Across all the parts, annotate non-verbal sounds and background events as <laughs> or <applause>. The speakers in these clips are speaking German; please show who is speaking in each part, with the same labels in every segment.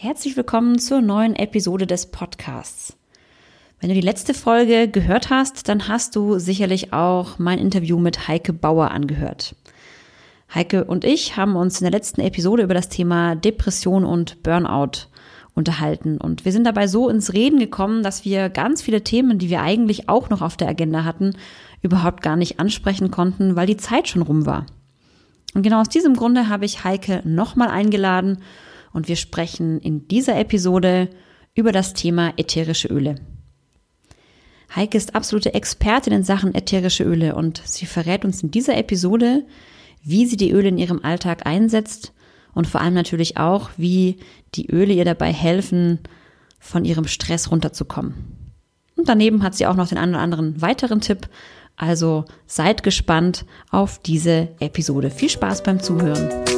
Speaker 1: Herzlich willkommen zur neuen Episode des Podcasts. Wenn du die letzte Folge gehört hast, dann hast du sicherlich auch mein Interview mit Heike Bauer angehört. Heike und ich haben uns in der letzten Episode über das Thema Depression und Burnout unterhalten. Und wir sind dabei so ins Reden gekommen, dass wir ganz viele Themen, die wir eigentlich auch noch auf der Agenda hatten, überhaupt gar nicht ansprechen konnten, weil die Zeit schon rum war. Und genau aus diesem Grunde habe ich Heike nochmal eingeladen und wir sprechen in dieser Episode über das Thema ätherische Öle. Heike ist absolute Expertin in Sachen ätherische Öle und sie verrät uns in dieser Episode, wie sie die Öle in ihrem Alltag einsetzt und vor allem natürlich auch, wie die Öle ihr dabei helfen, von ihrem Stress runterzukommen. Und daneben hat sie auch noch den einen oder anderen weiteren Tipp. Also seid gespannt auf diese Episode. Viel Spaß beim Zuhören.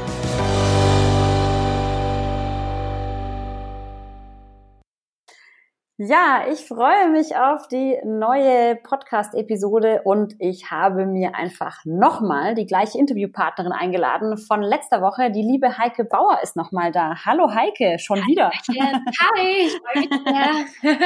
Speaker 1: Ja, ich freue mich auf die neue Podcast-Episode und ich habe mir einfach nochmal die gleiche Interviewpartnerin eingeladen von letzter Woche. Die liebe Heike Bauer ist nochmal da. Hallo Heike, schon Hi, wieder.
Speaker 2: Hi, ich freue mich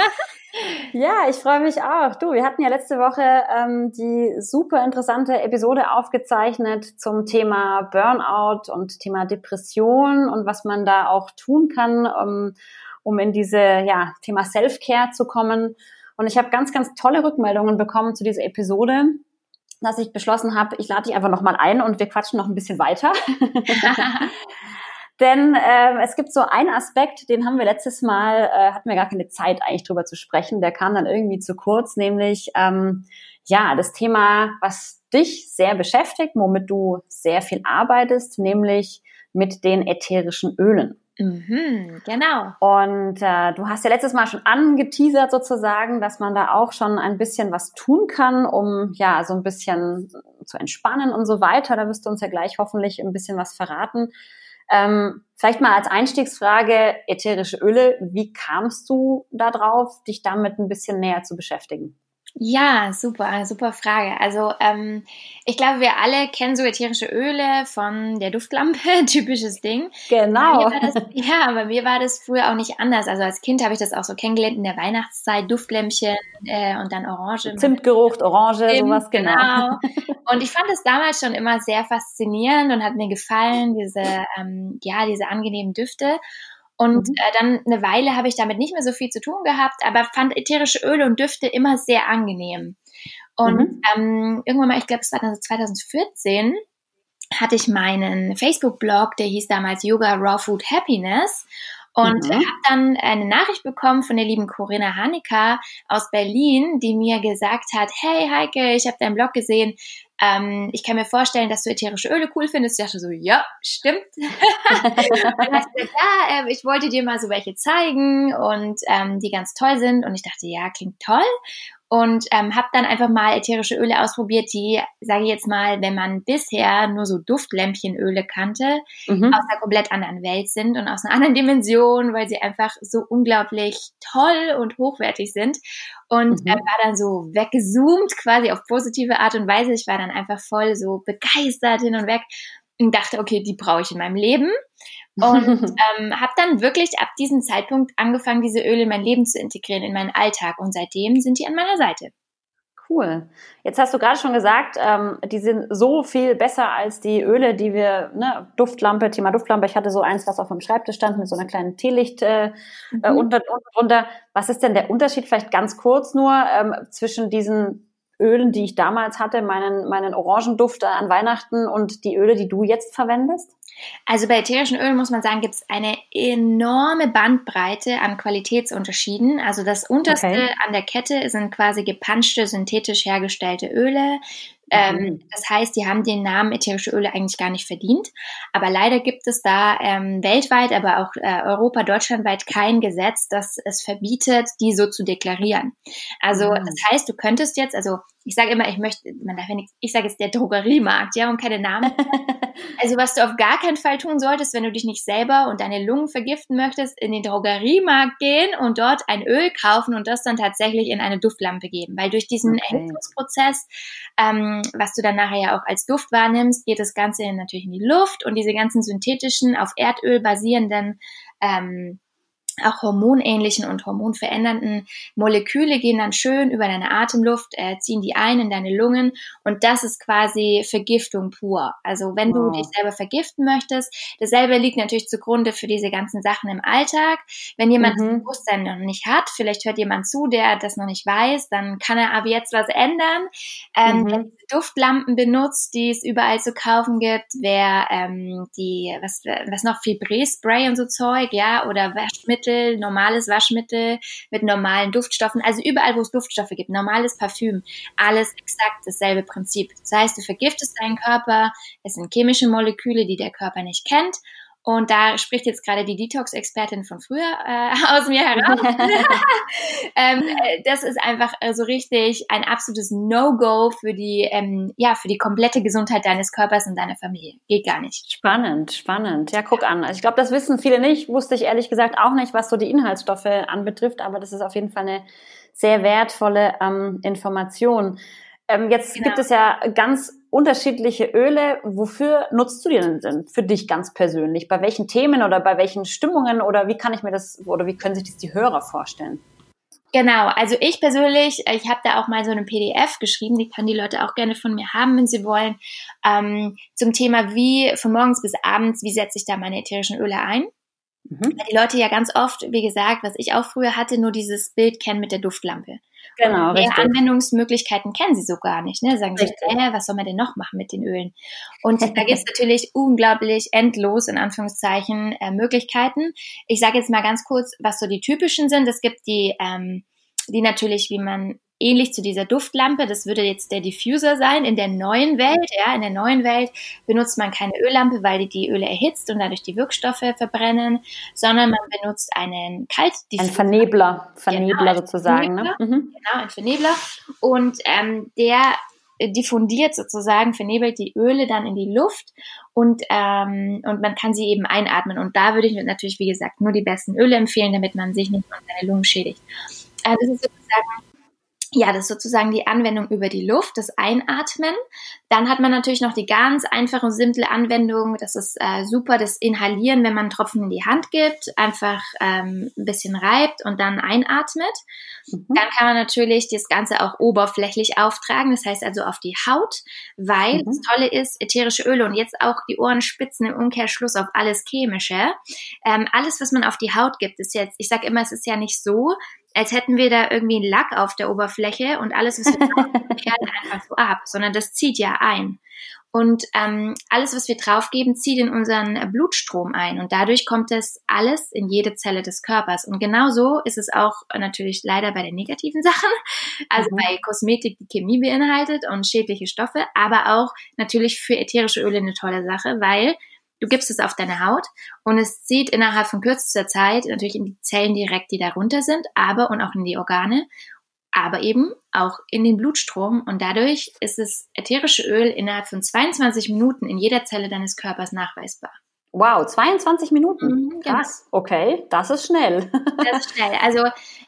Speaker 2: <laughs>
Speaker 1: ja, ich freue mich auch. Du, wir hatten ja letzte Woche ähm, die super interessante Episode aufgezeichnet zum Thema Burnout und Thema Depression und was man da auch tun kann. Um, um in diese ja, Thema Self-Care zu kommen. Und ich habe ganz, ganz tolle Rückmeldungen bekommen zu dieser Episode, dass ich beschlossen habe, ich lade dich einfach nochmal ein und wir quatschen noch ein bisschen weiter. <laughs> Denn äh, es gibt so einen Aspekt, den haben wir letztes Mal, äh, hatten wir gar keine Zeit eigentlich drüber zu sprechen, der kam dann irgendwie zu kurz, nämlich ähm, ja, das Thema, was dich sehr beschäftigt, womit du sehr viel arbeitest, nämlich mit den ätherischen Ölen.
Speaker 2: Mhm, genau.
Speaker 1: Und äh, du hast ja letztes Mal schon angeteasert sozusagen, dass man da auch schon ein bisschen was tun kann, um ja so ein bisschen zu entspannen und so weiter. Da wirst du uns ja gleich hoffentlich ein bisschen was verraten. Ähm, vielleicht mal als Einstiegsfrage ätherische Öle. Wie kamst du da drauf, dich damit ein bisschen näher zu beschäftigen?
Speaker 2: Ja, super, super Frage. Also ähm, ich glaube, wir alle kennen so ätherische Öle von der Duftlampe, <laughs> typisches Ding.
Speaker 1: Genau.
Speaker 2: Das, ja, bei mir war das früher auch nicht anders. Also als Kind habe ich das auch so kennengelernt in der Weihnachtszeit, Duftlämpchen äh, und dann Orange.
Speaker 1: Zimtgeruch, Orange, Zimt, sowas genau. genau.
Speaker 2: Und ich fand es damals schon immer sehr faszinierend und hat mir gefallen, diese, ähm, ja, diese angenehmen Düfte. Und mhm. äh, dann eine Weile habe ich damit nicht mehr so viel zu tun gehabt, aber fand ätherische Öle und Düfte immer sehr angenehm. Und mhm. ähm, irgendwann mal, ich glaube, es war dann so 2014, hatte ich meinen Facebook-Blog, der hieß damals Yoga Raw Food Happiness. Und mhm. habe dann eine Nachricht bekommen von der lieben Corinna Hanika aus Berlin, die mir gesagt hat, hey Heike, ich habe deinen Blog gesehen, ähm, ich kann mir vorstellen, dass du ätherische Öle cool findest. Ich dachte so, ja, stimmt. <laughs> dann hat gesagt, ja, äh, ich wollte dir mal so welche zeigen und ähm, die ganz toll sind. Und ich dachte, ja, klingt toll und ähm, habe dann einfach mal ätherische Öle ausprobiert, die, sage ich jetzt mal, wenn man bisher nur so Duftlämpchenöle kannte, mhm. aus einer komplett anderen Welt sind und aus einer anderen Dimension, weil sie einfach so unglaublich toll und hochwertig sind. Und mhm. äh, war dann so weggezoomt, quasi auf positive Art und Weise. Ich war dann einfach voll so begeistert hin und weg und dachte, okay, die brauche ich in meinem Leben. Und <laughs> ähm, habe dann wirklich ab diesem Zeitpunkt angefangen, diese Öle in mein Leben zu integrieren, in meinen Alltag. Und seitdem sind die an meiner Seite.
Speaker 1: Cool. Jetzt hast du gerade schon gesagt, ähm, die sind so viel besser als die Öle, die wir, ne, Duftlampe, Thema Duftlampe. Ich hatte so eins, was auf dem Schreibtisch stand mit so einer kleinen Teelicht äh, mhm. äh, unter, drunter. Was ist denn der Unterschied, vielleicht ganz kurz nur, ähm, zwischen diesen Ölen, die ich damals hatte, meinen, meinen Orangenduft an Weihnachten und die Öle, die du jetzt verwendest?
Speaker 2: Also bei ätherischen Ölen muss man sagen, gibt es eine enorme Bandbreite an Qualitätsunterschieden. Also das unterste okay. an der Kette sind quasi gepanschte, synthetisch hergestellte Öle. Ähm, mhm. Das heißt, die haben den Namen ätherische Öle eigentlich gar nicht verdient. Aber leider gibt es da ähm, weltweit, aber auch äh, Europa, deutschlandweit kein Gesetz, das es verbietet, die so zu deklarieren. Also mhm. das heißt, du könntest jetzt, also ich sage immer, ich möchte, man darf ja nicht, ich sage jetzt der Drogeriemarkt, ja, und keine Namen. <laughs> also was du auf gar keinen Fall tun solltest, wenn du dich nicht selber und deine Lungen vergiften möchtest, in den Drogeriemarkt gehen und dort ein Öl kaufen und das dann tatsächlich in eine Duftlampe geben. Weil durch diesen okay. Erhitzungsprozess, ähm, was du dann nachher ja auch als Duft wahrnimmst, geht das Ganze natürlich in die Luft und diese ganzen synthetischen, auf Erdöl basierenden ähm, auch hormonähnlichen und hormonverändernden Moleküle gehen dann schön über deine Atemluft, äh, ziehen die ein in deine Lungen und das ist quasi Vergiftung pur. Also wenn wow. du dich selber vergiften möchtest, dasselbe liegt natürlich zugrunde für diese ganzen Sachen im Alltag. Wenn jemand mhm. das Bewusstsein noch nicht hat, vielleicht hört jemand zu, der das noch nicht weiß, dann kann er aber jetzt was ändern. Ähm, mhm. Duftlampen benutzt, die es überall zu kaufen gibt, wer ähm, die, was, was noch, Fibré-Spray und so Zeug, ja, oder Waschmittel Waschmittel, normales Waschmittel mit normalen Duftstoffen, also überall, wo es Duftstoffe gibt, normales Parfüm, alles exakt dasselbe Prinzip. Das heißt, du vergiftest deinen Körper, es sind chemische Moleküle, die der Körper nicht kennt und da spricht jetzt gerade die Detox-Expertin von früher äh, <laughs> aus mir heraus. <laughs> ähm, äh, das ist einfach äh, so richtig ein absolutes No-Go für die, ähm, ja, für die komplette Gesundheit deines Körpers und deiner Familie. Geht gar nicht.
Speaker 1: Spannend, spannend. Ja, guck an. Also ich glaube, das wissen viele nicht. Wusste ich ehrlich gesagt auch nicht, was so die Inhaltsstoffe anbetrifft. Aber das ist auf jeden Fall eine sehr wertvolle ähm, Information. Ähm, jetzt genau. gibt es ja ganz unterschiedliche Öle. Wofür nutzt du die denn für dich ganz persönlich? Bei welchen Themen oder bei welchen Stimmungen oder wie kann ich mir das oder wie können sich das die Hörer vorstellen?
Speaker 2: Genau, also ich persönlich, ich habe da auch mal so eine PDF geschrieben, die können die Leute auch gerne von mir haben, wenn sie wollen, ähm, zum Thema, wie von morgens bis abends, wie setze ich da meine ätherischen Öle ein. Mhm. Weil die Leute ja ganz oft, wie gesagt, was ich auch früher hatte, nur dieses Bild kennen mit der Duftlampe. Genau, und richtig. Anwendungsmöglichkeiten kennen sie so gar nicht. Ne? Sagen sie, äh, was soll man denn noch machen mit den Ölen? Und da <laughs> gibt es natürlich unglaublich endlos, in Anführungszeichen, äh, Möglichkeiten. Ich sage jetzt mal ganz kurz, was so die typischen sind. Es gibt die, ähm, die natürlich, wie man ähnlich zu dieser Duftlampe. Das würde jetzt der Diffuser sein. In der neuen Welt, ja, in der neuen Welt benutzt man keine Öllampe, weil die die Öle erhitzt und dadurch die Wirkstoffe verbrennen, sondern man benutzt einen Kaltdiffuser.
Speaker 1: Ein Vernebler, Vernebler genau, sozusagen. Ne?
Speaker 2: Vernebler, ne? Genau, ein Vernebler. Und ähm, der diffundiert sozusagen, vernebelt die Öle dann in die Luft und, ähm, und man kann sie eben einatmen. Und da würde ich natürlich, wie gesagt, nur die besten Öle empfehlen, damit man sich nicht an seine Lungen schädigt. Äh, das ist sozusagen ja, das ist sozusagen die Anwendung über die Luft, das Einatmen. Dann hat man natürlich noch die ganz einfache und simple Anwendung. Das ist äh, super, das Inhalieren, wenn man einen Tropfen in die Hand gibt, einfach ähm, ein bisschen reibt und dann einatmet. Mhm. Dann kann man natürlich das Ganze auch oberflächlich auftragen, das heißt also auf die Haut, weil mhm. das Tolle ist, ätherische Öle und jetzt auch die Ohrenspitzen im Umkehrschluss auf alles Chemische. Ähm, alles, was man auf die Haut gibt, ist jetzt, ich sage immer, es ist ja nicht so, als hätten wir da irgendwie einen Lack auf der Oberfläche und alles, was wir <laughs> draufgeben, perlt einfach so ab, sondern das zieht ja ein. Und ähm, alles, was wir draufgeben, zieht in unseren Blutstrom ein. Und dadurch kommt es alles in jede Zelle des Körpers. Und genauso ist es auch natürlich leider bei den negativen <laughs> Sachen. Also mhm. bei Kosmetik, die Chemie beinhaltet und schädliche Stoffe, aber auch natürlich für ätherische Öle eine tolle Sache, weil Du gibst es auf deine Haut und es zieht innerhalb von kürzester Zeit natürlich in die Zellen direkt, die darunter sind, aber und auch in die Organe, aber eben auch in den Blutstrom und dadurch ist das ätherische Öl innerhalb von 22 Minuten in jeder Zelle deines Körpers nachweisbar.
Speaker 1: Wow, 22 Minuten. Mhm, genau. Krass. Okay, das ist schnell. <laughs>
Speaker 2: das ist schnell. Also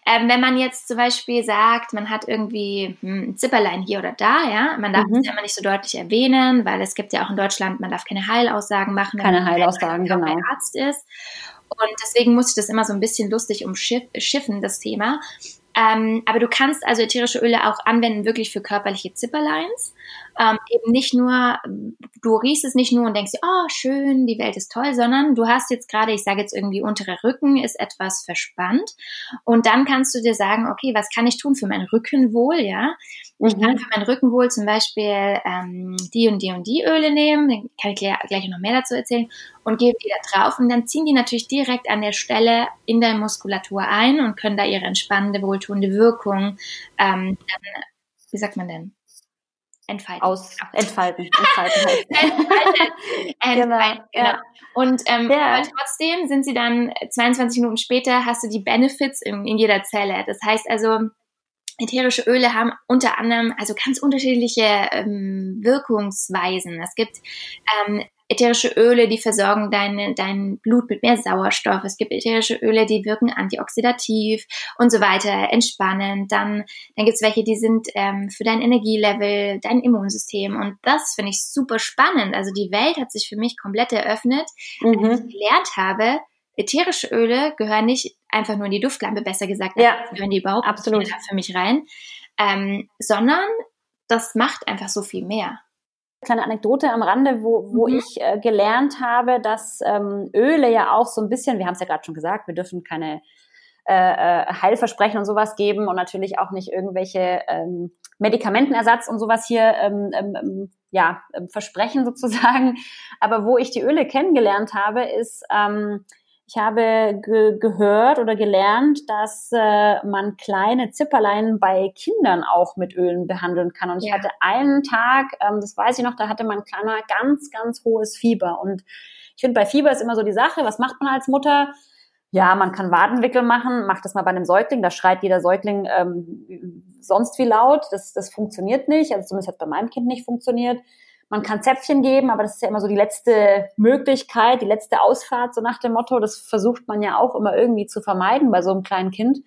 Speaker 2: ähm, wenn man jetzt zum Beispiel sagt, man hat irgendwie hm, ein Zipperlein hier oder da, ja, man darf mhm. es ja immer nicht so deutlich erwähnen, weil es gibt ja auch in Deutschland, man darf keine Heilaussagen machen.
Speaker 1: Keine Heilaussagen,
Speaker 2: genau. Wenn man Arzt ist. Und deswegen muss ich das immer so ein bisschen lustig umschiffen, das Thema. Ähm, aber du kannst also ätherische Öle auch anwenden, wirklich für körperliche Zipperlines. Ähm, eben nicht nur, du riechst es nicht nur und denkst, oh, schön, die Welt ist toll, sondern du hast jetzt gerade, ich sage jetzt irgendwie, untere Rücken ist etwas verspannt. Und dann kannst du dir sagen, okay, was kann ich tun für mein Rückenwohl, ja? Ich kann mhm. für mein Rückenwohl zum Beispiel ähm, die und die und die Öle nehmen, dann kann ich gleich noch mehr dazu erzählen, und gebe die da drauf. Und dann ziehen die natürlich direkt an der Stelle in der Muskulatur ein und können da ihre entspannende, wohltuende Wirkung, ähm, dann, wie sagt man denn? Entfalten.
Speaker 1: Aus, entfalten. <laughs> Entfalten.
Speaker 2: entfalten. <laughs> genau. genau. Ja. Und ähm, ja. trotzdem sind sie dann 22 Minuten später, hast du die Benefits in, in jeder Zelle. Das heißt also, ätherische Öle haben unter anderem also ganz unterschiedliche ähm, Wirkungsweisen. Es gibt ähm, ätherische Öle, die versorgen dein, dein Blut mit mehr Sauerstoff. Es gibt ätherische Öle, die wirken antioxidativ und so weiter, entspannend. Dann, dann gibt es welche, die sind ähm, für dein Energielevel, dein Immunsystem. Und das finde ich super spannend. Also die Welt hat sich für mich komplett eröffnet, mhm. als ich gelernt habe, ätherische Öle gehören nicht einfach nur in die Duftlampe, besser gesagt,
Speaker 1: ja,
Speaker 2: gehören die überhaupt
Speaker 1: absolut.
Speaker 2: für mich rein, ähm, sondern das macht einfach so viel mehr
Speaker 1: kleine Anekdote am Rande, wo, wo mhm. ich äh, gelernt habe, dass ähm, Öle ja auch so ein bisschen, wir haben es ja gerade schon gesagt, wir dürfen keine äh, äh, Heilversprechen und sowas geben und natürlich auch nicht irgendwelche ähm, Medikamentenersatz und sowas hier ähm, ähm, ähm ja, ähm, versprechen sozusagen. Aber wo ich die Öle kennengelernt habe, ist, ähm, ich habe ge gehört oder gelernt, dass äh, man kleine Zipperlein bei Kindern auch mit Ölen behandeln kann. Und ich ja. hatte einen Tag, ähm, das weiß ich noch, da hatte mein Kleiner ganz, ganz hohes Fieber. Und ich finde, bei Fieber ist immer so die Sache, was macht man als Mutter? Ja, man kann Wadenwickel machen, macht das mal bei einem Säugling, da schreit jeder Säugling ähm, sonst wie laut. Das, das funktioniert nicht, also zumindest hat bei meinem Kind nicht funktioniert. Man kann Zäpfchen geben, aber das ist ja immer so die letzte Möglichkeit, die letzte Ausfahrt, so nach dem Motto. Das versucht man ja auch immer irgendwie zu vermeiden bei so einem kleinen Kind.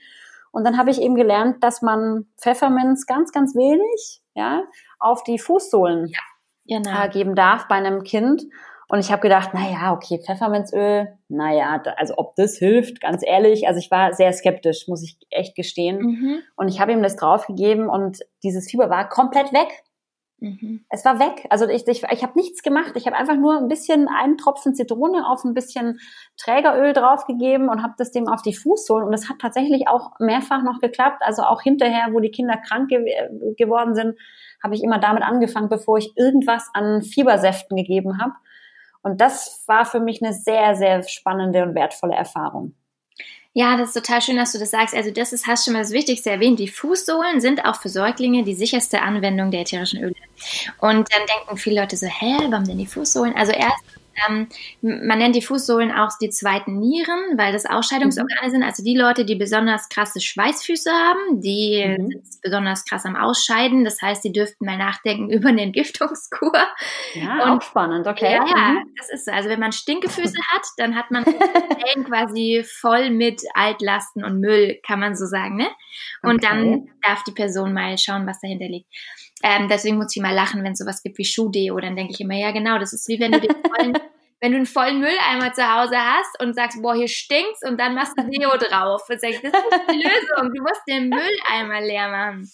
Speaker 1: Und dann habe ich eben gelernt, dass man Pfefferminz ganz, ganz wenig, ja, auf die Fußsohlen ja, genau. Äh, geben darf bei einem Kind. Und ich habe gedacht, na ja, okay, Pfefferminzöl, na ja, also ob das hilft, ganz ehrlich, also ich war sehr skeptisch, muss ich echt gestehen. Mhm. Und ich habe ihm das draufgegeben und dieses Fieber war komplett weg. Mhm. Es war weg. Also ich, ich, ich habe nichts gemacht. Ich habe einfach nur ein bisschen einen Tropfen Zitrone auf ein bisschen Trägeröl draufgegeben und habe das dem auf die Fußsohlen. Und es hat tatsächlich auch mehrfach noch geklappt. Also auch hinterher, wo die Kinder krank ge geworden sind, habe ich immer damit angefangen, bevor ich irgendwas an Fiebersäften gegeben habe. Und das war für mich eine sehr, sehr spannende und wertvolle Erfahrung.
Speaker 2: Ja, das ist total schön, dass du das sagst. Also das ist, hast schon mal das Wichtigste erwähnt. Die Fußsohlen sind auch für Säuglinge die sicherste Anwendung der ätherischen Öle. Und dann denken viele Leute so, hä, warum denn die Fußsohlen? Also erst ähm, man nennt die Fußsohlen auch die zweiten Nieren, weil das Ausscheidungsorgane mhm. sind. Also die Leute, die besonders krasse Schweißfüße haben, die mhm. sind besonders krass am Ausscheiden. Das heißt, die dürften mal nachdenken <laughs> über eine Entgiftungskur.
Speaker 1: Ja, Und, spannend, okay.
Speaker 2: Ja, mhm. das ist so. Also wenn man Stinkefüße <laughs> hat, dann hat man <laughs> quasi voll mit Altlasten und Müll, kann man so sagen. Ne? Und okay. dann darf die Person mal schauen, was dahinter liegt. Ähm, deswegen muss ich mal lachen, wenn es sowas gibt wie Schuhdeo. Dann denke ich immer, ja genau, das ist wie wenn du den vollen, <laughs> wenn du einen vollen Mülleimer zu Hause hast und sagst, boah, hier stinkt's und dann machst du Deo drauf. Und sagst, das ist die Lösung. Du musst den Mülleimer leer machen.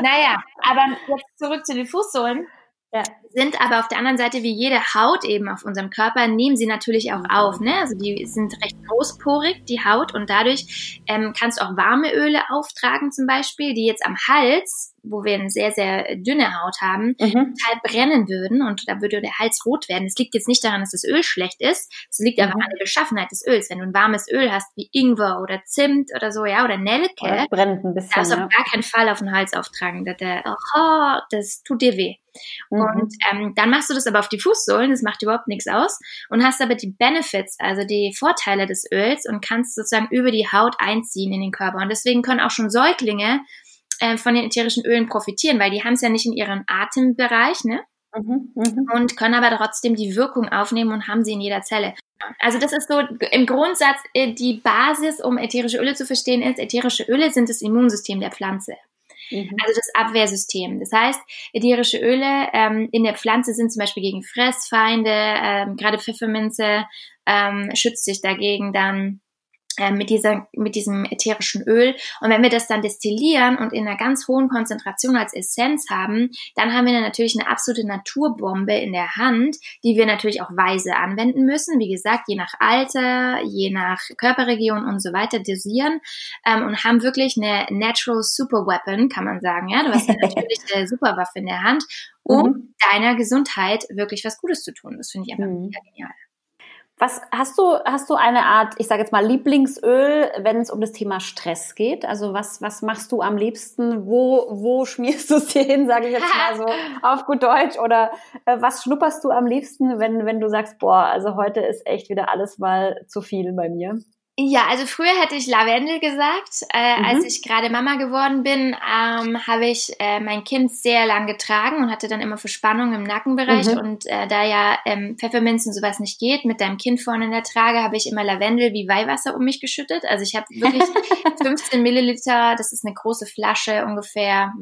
Speaker 2: Naja, aber jetzt zurück zu den Fußsohlen. Ja. Sind aber auf der anderen Seite wie jede Haut eben auf unserem Körper, nehmen sie natürlich auch auf. Ne? Also die sind recht großporig, die Haut, und dadurch ähm, kannst du auch warme Öle auftragen zum Beispiel, die jetzt am Hals wo wir eine sehr, sehr dünne Haut haben, mhm. total brennen würden und da würde der Hals rot werden. Es liegt jetzt nicht daran, dass das Öl schlecht ist, es liegt aber mhm. an der Beschaffenheit des Öls. Wenn du ein warmes Öl hast, wie Ingwer oder Zimt oder so, ja, oder Nelke,
Speaker 1: oder brennt ein bisschen,
Speaker 2: darfst du auf gar keinen Fall auf den Hals auftragen. Das, oh, das tut dir weh. Mhm. Und ähm, dann machst du das aber auf die Fußsohlen, das macht überhaupt nichts aus und hast aber die Benefits, also die Vorteile des Öls und kannst sozusagen über die Haut einziehen in den Körper. Und deswegen können auch schon Säuglinge äh, von den ätherischen Ölen profitieren, weil die haben es ja nicht in ihrem Atembereich, ne? Mhm, mh. Und können aber trotzdem die Wirkung aufnehmen und haben sie in jeder Zelle. Also das ist so im Grundsatz äh, die Basis, um ätherische Öle zu verstehen, ist, ätherische Öle sind das Immunsystem der Pflanze. Mhm. Also das Abwehrsystem. Das heißt, ätherische Öle ähm, in der Pflanze sind zum Beispiel gegen Fressfeinde, ähm, gerade Pfefferminze ähm, schützt sich dagegen dann mit, dieser, mit diesem ätherischen Öl. Und wenn wir das dann destillieren und in einer ganz hohen Konzentration als Essenz haben, dann haben wir dann natürlich eine absolute Naturbombe in der Hand, die wir natürlich auch weise anwenden müssen. Wie gesagt, je nach Alter, je nach Körperregion und so weiter dosieren ähm, und haben wirklich eine Natural Super Weapon, kann man sagen. Ja, du hast eine <laughs> natürliche Superwaffe in der Hand, um mhm. deiner Gesundheit wirklich was Gutes zu tun. Das finde ich einfach mhm. genial.
Speaker 1: Was hast du, hast du eine Art, ich sage jetzt mal, Lieblingsöl, wenn es um das Thema Stress geht? Also was, was machst du am liebsten? Wo, wo <laughs> schmierst du es dir hin, sage ich jetzt mal so <laughs> auf gut Deutsch? Oder äh, was schnupperst du am liebsten, wenn, wenn du sagst, boah, also heute ist echt wieder alles mal zu viel bei mir?
Speaker 2: Ja, also früher hätte ich Lavendel gesagt. Äh, mhm. Als ich gerade Mama geworden bin, ähm, habe ich äh, mein Kind sehr lang getragen und hatte dann immer Verspannung im Nackenbereich. Mhm. Und äh, da ja ähm, Pfefferminz und sowas nicht geht, mit deinem Kind vorne in der Trage, habe ich immer Lavendel wie Weihwasser um mich geschüttet. Also ich habe wirklich <laughs> 15 Milliliter, das ist eine große Flasche, ungefähr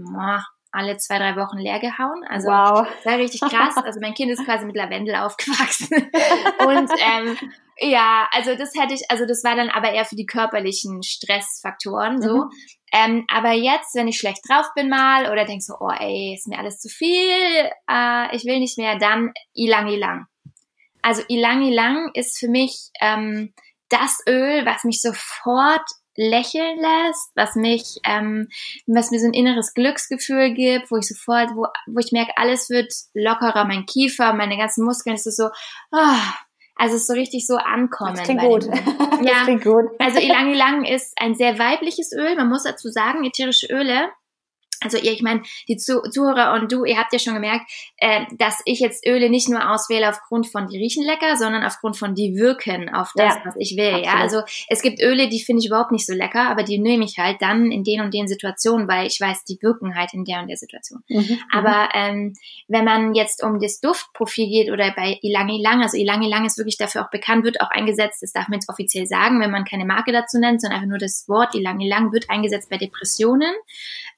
Speaker 2: alle zwei, drei Wochen leer gehauen. Also wow. das war richtig krass. Also mein Kind ist <laughs> quasi mit Lavendel aufgewachsen. und ähm, ja, also das hätte ich, also das war dann aber eher für die körperlichen Stressfaktoren so. Mhm. Ähm, aber jetzt, wenn ich schlecht drauf bin mal oder denk so, oh ey, ist mir alles zu viel, äh, ich will nicht mehr, dann Ilang Ilang. Also Ilang Ilang ist für mich ähm, das Öl, was mich sofort lächeln lässt, was mich, ähm, was mir so ein inneres Glücksgefühl gibt, wo ich sofort, wo, wo ich merke, alles wird lockerer, mein Kiefer, meine ganzen Muskeln, es ist so, oh, also es ist so richtig so ankommen. Das
Speaker 1: klingt gut. <laughs>
Speaker 2: ja, das klingt gut. also Ilang Ilang ist ein sehr weibliches Öl. Man muss dazu sagen, ätherische Öle also ihr, ich meine, die Zuhörer und du, ihr habt ja schon gemerkt, äh, dass ich jetzt Öle nicht nur auswähle aufgrund von die riechen lecker, sondern aufgrund von die wirken auf das, ja, was ich will. Absolut. Ja, also es gibt Öle, die finde ich überhaupt nicht so lecker, aber die nehme ich halt dann in den und den Situationen, weil ich weiß, die wirken halt in der und der Situation. Mhm, mhm. aber ähm, wenn man jetzt um das Duftprofil geht oder bei Ilang Ilang, also Ilang Ilang ist wirklich dafür auch bekannt, wird auch eingesetzt, das darf man jetzt offiziell sagen, wenn man keine Marke dazu nennt, sondern einfach nur das Wort Ilang Ilang wird eingesetzt bei Depressionen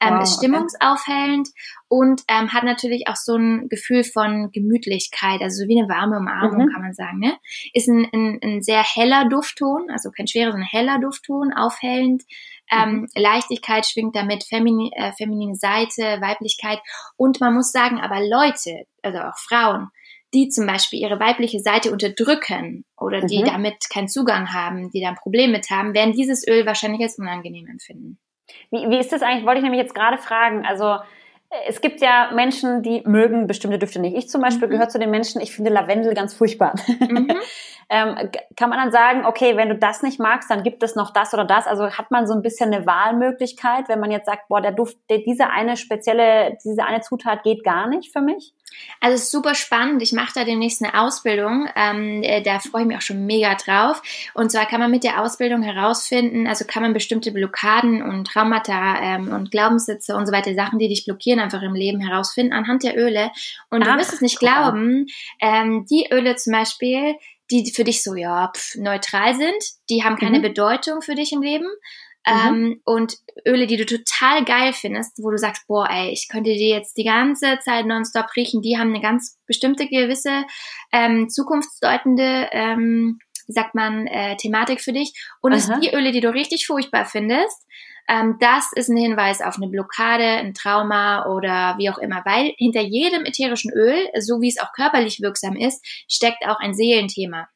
Speaker 2: ähm, wow, ist stimmungsaufhellend und ähm, hat natürlich auch so ein Gefühl von Gemütlichkeit, also so wie eine warme Umarmung, mhm. kann man sagen. Ne? Ist ein, ein, ein sehr heller Duftton, also kein schwerer, sondern heller Duftton, aufhellend. Ähm, mhm. Leichtigkeit schwingt damit, femini äh, feminine Seite, Weiblichkeit. Und man muss sagen, aber Leute, also auch Frauen, die zum Beispiel ihre weibliche Seite unterdrücken oder die mhm. damit keinen Zugang haben, die da ein Problem mit haben, werden dieses Öl wahrscheinlich als unangenehm empfinden.
Speaker 1: Wie, wie ist das eigentlich? Wollte ich nämlich jetzt gerade fragen. Also äh, es gibt ja Menschen, die mögen bestimmte Düfte nicht. Ich zum Beispiel mhm. gehöre zu den Menschen, ich finde Lavendel ganz furchtbar. Mhm. <laughs> ähm, kann man dann sagen, okay, wenn du das nicht magst, dann gibt es noch das oder das. Also hat man so ein bisschen eine Wahlmöglichkeit, wenn man jetzt sagt, boah, der Duft, der, diese eine spezielle, diese eine Zutat geht gar nicht für mich?
Speaker 2: Also es ist super spannend. Ich mache da demnächst eine Ausbildung. Ähm, äh, da freue ich mich auch schon mega drauf. Und zwar kann man mit der Ausbildung herausfinden, also kann man bestimmte Blockaden und Traumata ähm, und Glaubenssitze und so weiter, Sachen, die dich blockieren, einfach im Leben herausfinden anhand der Öle. Und Ach, du wirst es nicht glauben, ähm, die Öle zum Beispiel, die für dich so ja pf, neutral sind, die haben keine mhm. Bedeutung für dich im Leben. Mhm. Ähm, und Öle, die du total geil findest, wo du sagst, boah, ey, ich könnte die jetzt die ganze Zeit nonstop riechen, die haben eine ganz bestimmte gewisse ähm, zukunftsdeutende, ähm, wie sagt man, äh, Thematik für dich. Und es die Öle, die du richtig furchtbar findest, ähm, das ist ein Hinweis auf eine Blockade, ein Trauma oder wie auch immer, weil hinter jedem ätherischen Öl, so wie es auch körperlich wirksam ist, steckt auch ein Seelenthema.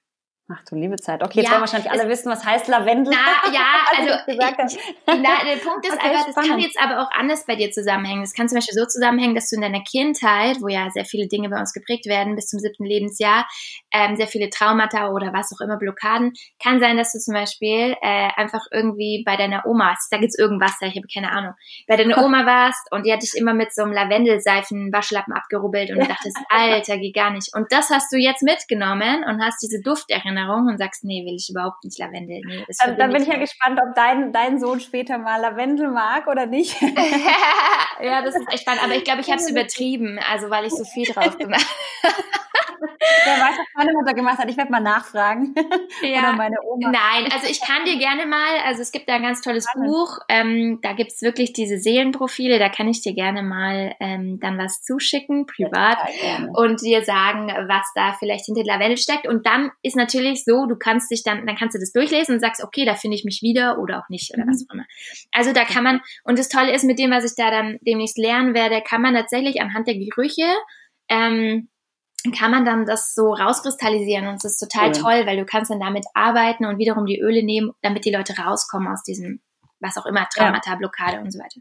Speaker 1: Ach du liebe Zeit. Okay, jetzt ja, wollen wahrscheinlich alle wissen, was heißt Lavendel.
Speaker 2: Na, <laughs> ja, also ich, na, der Punkt ist okay, einfach, das kann jetzt aber auch anders bei dir zusammenhängen. Das kann zum Beispiel so zusammenhängen, dass du in deiner Kindheit, wo ja sehr viele Dinge bei uns geprägt werden, bis zum siebten Lebensjahr, ähm, sehr viele Traumata oder was auch immer, Blockaden, kann sein, dass du zum Beispiel äh, einfach irgendwie bei deiner Oma, da gibt's irgendwas, ich habe keine Ahnung, bei deiner <laughs> Oma warst und die hat dich immer mit so einem Lavendelseifen Waschlappen abgerubbelt und du dachtest, Alter, geht gar nicht. Und das hast du jetzt mitgenommen und hast diese Dufterinnerung Erinnerung und sagst, nee, will ich überhaupt nicht Lavendel. Nee,
Speaker 1: das dann, dann bin ich ja gespannt, ob dein, dein Sohn später mal Lavendel mag oder nicht. <laughs>
Speaker 2: ja, das ist echt spannend. Aber ich glaube, ich habe es übertrieben, also weil ich so viel drauf gemacht habe. <laughs>
Speaker 1: Wer weiß, was meine Mutter gemacht hat. Ich werde mal nachfragen.
Speaker 2: Ja. Oder meine Oma. Nein, also ich kann dir gerne mal, also es gibt da ein ganz tolles Spannend. Buch, ähm, da gibt's wirklich diese Seelenprofile, da kann ich dir gerne mal ähm, dann was zuschicken, privat, und dir sagen, was da vielleicht hinter Lavendel steckt. Und dann ist natürlich so, du kannst dich dann, dann kannst du das durchlesen und sagst, okay, da finde ich mich wieder oder auch nicht oder mhm. was auch immer. Also da kann man, und das Tolle ist mit dem, was ich da dann demnächst lernen werde, kann man tatsächlich anhand der Gerüche ähm, kann man dann das so rauskristallisieren und es ist total cool. toll, weil du kannst dann damit arbeiten und wiederum die Öle nehmen, damit die Leute rauskommen aus diesem, was auch immer, Traumata, Blockade und so weiter.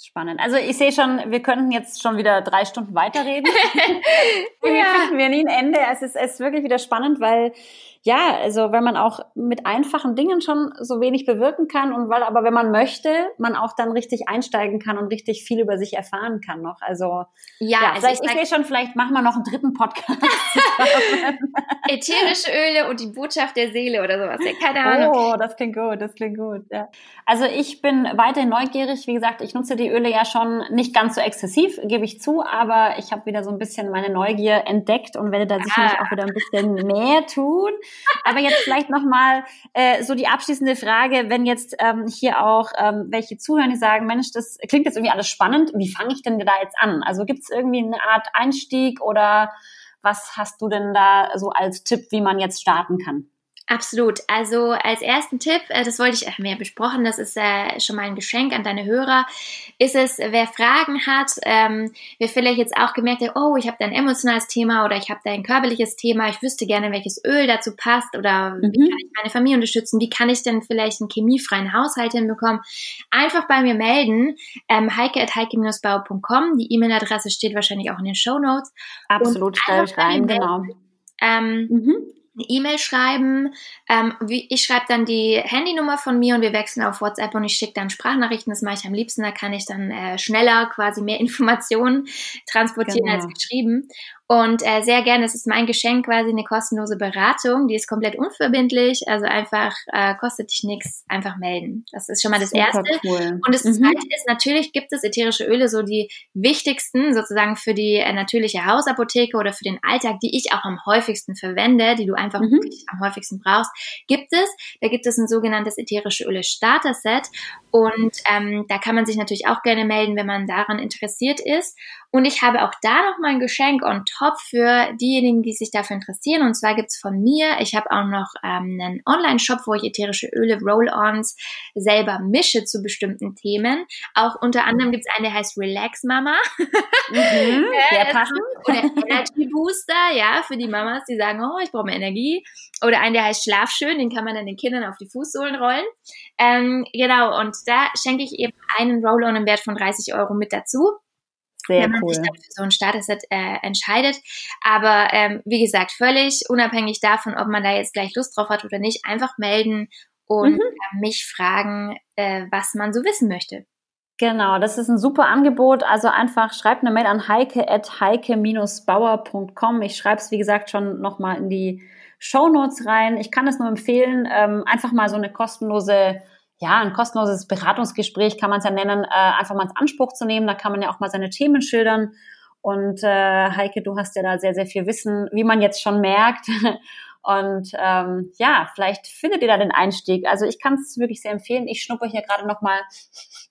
Speaker 1: Spannend. Also ich sehe schon, wir könnten jetzt schon wieder drei Stunden weiterreden. <laughs> ja. finden wir nie ein Ende. Es ist, es ist wirklich wieder spannend, weil ja, also wenn man auch mit einfachen Dingen schon so wenig bewirken kann und weil aber wenn man möchte, man auch dann richtig einsteigen kann und richtig viel über sich erfahren kann noch. Also ja, ja also ich, ich sehe schon, vielleicht machen wir noch einen dritten Podcast. <laughs>
Speaker 2: Ätherische Öle und die Botschaft der Seele oder sowas. Ja, keine Ahnung.
Speaker 1: Oh, das klingt gut, das klingt gut. Ja. Also ich bin weiterhin neugierig. Wie gesagt, ich nutze die Öle ja schon nicht ganz so exzessiv, gebe ich zu, aber ich habe wieder so ein bisschen meine Neugier entdeckt und werde da sicherlich ah. auch wieder ein bisschen mehr tun. Aber jetzt vielleicht nochmal äh, so die abschließende Frage, wenn jetzt ähm, hier auch ähm, welche zuhören, die sagen, Mensch, das klingt jetzt irgendwie alles spannend, wie fange ich denn da jetzt an? Also gibt es irgendwie eine Art Einstieg oder was hast du denn da so als Tipp, wie man jetzt starten kann?
Speaker 2: Absolut. Also als ersten Tipp, äh, das wollte ich, haben wir ja besprochen, das ist äh, schon mal ein Geschenk an deine Hörer, ist es, wer Fragen hat, ähm, wer vielleicht jetzt auch gemerkt hat, oh, ich habe da ein emotionales Thema oder ich habe da ein körperliches Thema, ich wüsste gerne, welches Öl dazu passt oder mhm. wie kann ich meine Familie unterstützen, wie kann ich denn vielleicht einen chemiefreien Haushalt hinbekommen, einfach bei mir melden, ähm, heike.heike-bau.com, die E-Mail-Adresse steht wahrscheinlich auch in den Show Notes.
Speaker 1: Absolut, stelle ich rein, genau.
Speaker 2: Ähm, mhm eine E-Mail schreiben. Ähm, wie, ich schreibe dann die Handynummer von mir und wir wechseln auf WhatsApp und ich schicke dann Sprachnachrichten. Das mache ich am liebsten. Da kann ich dann äh, schneller quasi mehr <laughs> Informationen transportieren genau. als geschrieben. Und äh, sehr gerne, es ist mein Geschenk quasi eine kostenlose Beratung, die ist komplett unverbindlich, also einfach äh, kostet dich nichts, einfach melden. Das ist schon mal das Super Erste. Cool. Und das mhm. Zweite ist, natürlich gibt es ätherische Öle, so die wichtigsten sozusagen für die äh, natürliche Hausapotheke oder für den Alltag, die ich auch am häufigsten verwende, die du einfach mhm. wirklich am häufigsten brauchst, gibt es. Da gibt es ein sogenanntes ätherische Öle Starter Set und ähm, da kann man sich natürlich auch gerne melden, wenn man daran interessiert ist. Und ich habe auch da noch mal ein Geschenk on top für diejenigen, die sich dafür interessieren. Und zwar gibt's von mir, ich habe auch noch ähm, einen Online-Shop, wo ich ätherische Öle, Roll-Ons selber mische zu bestimmten Themen. Auch unter anderem gibt's eine, der heißt Relax Mama. Mhm, <laughs> sehr passend. Oder Energy Booster, ja, für die Mamas, die sagen, oh, ich brauche mehr Energie. Oder einen, der heißt Schlafschön, den kann man dann den Kindern auf die Fußsohlen rollen. Ähm, genau, und da schenke ich eben einen Roll-On im Wert von 30 Euro mit dazu. Sehr wenn man cool. sich dann für so ein Starter-Set äh, entscheidet. Aber ähm, wie gesagt, völlig unabhängig davon, ob man da jetzt gleich Lust drauf hat oder nicht, einfach melden und mhm. äh, mich fragen, äh, was man so wissen möchte.
Speaker 1: Genau, das ist ein super Angebot. Also einfach schreibt eine Mail an heike at heike-bauer.com. Ich schreibe es, wie gesagt, schon nochmal in die Show Notes rein. Ich kann es nur empfehlen, ähm, einfach mal so eine kostenlose ja, ein kostenloses Beratungsgespräch kann man es ja nennen, äh, einfach mal ins Anspruch zu nehmen. Da kann man ja auch mal seine Themen schildern. Und äh, Heike, du hast ja da sehr, sehr viel Wissen, wie man jetzt schon merkt. <laughs> Und ähm, ja, vielleicht findet ihr da den Einstieg. Also ich kann es wirklich sehr empfehlen. Ich schnuppe hier gerade noch mal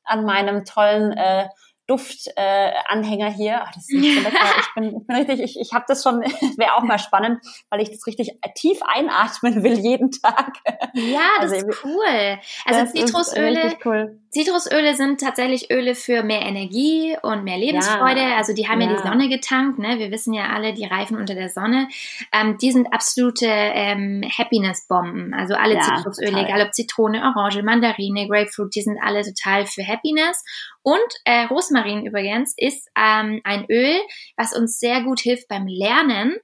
Speaker 1: an meinem tollen äh, Duftanhänger äh, hier. Ach, das ist so lecker. <laughs> Ich bin, ich bin richtig, ich, ich habe das schon, <laughs> wäre auch mal spannend, weil ich das richtig tief einatmen will jeden Tag.
Speaker 2: Ja, das also, ist cool. Also Zitrusöle, cool. Zitrusöle sind tatsächlich Öle für mehr Energie und mehr Lebensfreude. Ja. Also die haben ja. ja. die Sonne getankt. Ne? Wir wissen ja alle, die reifen unter der Sonne. Ähm, die sind absolute ähm, Happiness-Bomben. Also alle ja, Zitrusöle, total. egal ob Zitrone, Orange, Mandarine, Grapefruit, die sind alle total für Happiness. Und äh, Rosmarin übrigens ist ähm, ein Öl, was uns sehr gut hilft beim Lernen.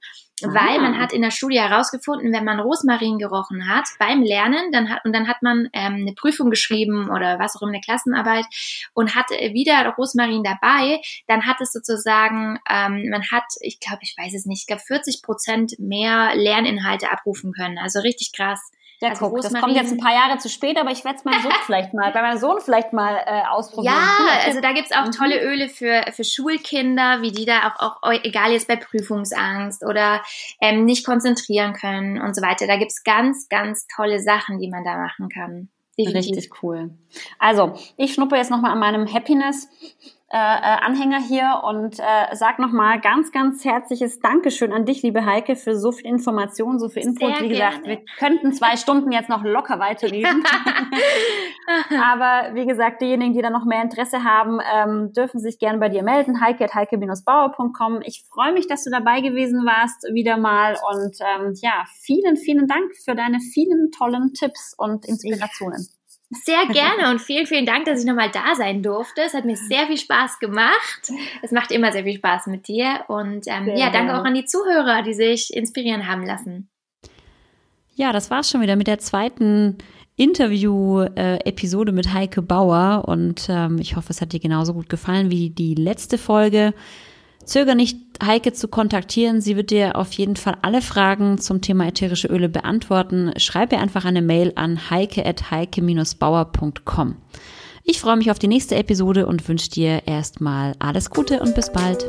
Speaker 2: Weil man ah. hat in der Studie herausgefunden, wenn man Rosmarin gerochen hat beim Lernen, dann hat und dann hat man ähm, eine Prüfung geschrieben oder was auch immer eine Klassenarbeit und hat wieder Rosmarin dabei, dann hat es sozusagen, ähm, man hat, ich glaube, ich weiß es nicht, ich glaube 40 Prozent mehr Lerninhalte abrufen können. Also richtig krass.
Speaker 1: Ja, also guck, das kommt jetzt ein paar Jahre zu spät, aber ich werde es meinem Sohn <laughs> vielleicht mal, bei meinem Sohn vielleicht mal äh, ausprobieren.
Speaker 2: Ja, also da gibt's auch mhm. tolle Öle für, für Schulkinder, wie die da auch, auch, egal jetzt bei Prüfungsangst oder ähm, nicht konzentrieren können und so weiter. Da gibt's ganz, ganz tolle Sachen, die man da machen kann.
Speaker 1: Definitiv. Richtig cool. Also, ich schnuppe jetzt nochmal an meinem Happiness äh, äh, Anhänger hier und äh, sag nochmal ganz, ganz herzliches Dankeschön an dich, liebe Heike, für so viel Information, so viel Input. Sehr wie gesagt, gerne. wir könnten zwei Stunden jetzt noch locker weiterreden. <laughs> Aber wie gesagt, diejenigen, die da noch mehr Interesse haben, ähm, dürfen sich gerne bei dir melden. Heike at heike-bauer.com. Ich freue mich, dass du dabei gewesen warst, wieder mal. Und ähm, ja, vielen, vielen Dank für deine vielen tollen Tipps und Inspirationen.
Speaker 2: Sehr gerne und vielen, vielen Dank, dass ich nochmal da sein durfte. Es hat mir sehr viel Spaß gemacht. Es macht immer sehr viel Spaß mit dir. Und ähm, ja, danke auch an die Zuhörer, die sich inspirieren haben lassen.
Speaker 1: Ja, das war's schon wieder mit der zweiten Interview-Episode mit Heike Bauer. Und ähm, ich hoffe, es hat dir genauso gut gefallen wie die letzte Folge. Zöger nicht, Heike zu kontaktieren. Sie wird dir auf jeden Fall alle Fragen zum Thema ätherische Öle beantworten. Schreib ihr einfach eine Mail an heike.heike-bauer.com. Ich freue mich auf die nächste Episode und wünsche dir erstmal alles Gute und bis bald.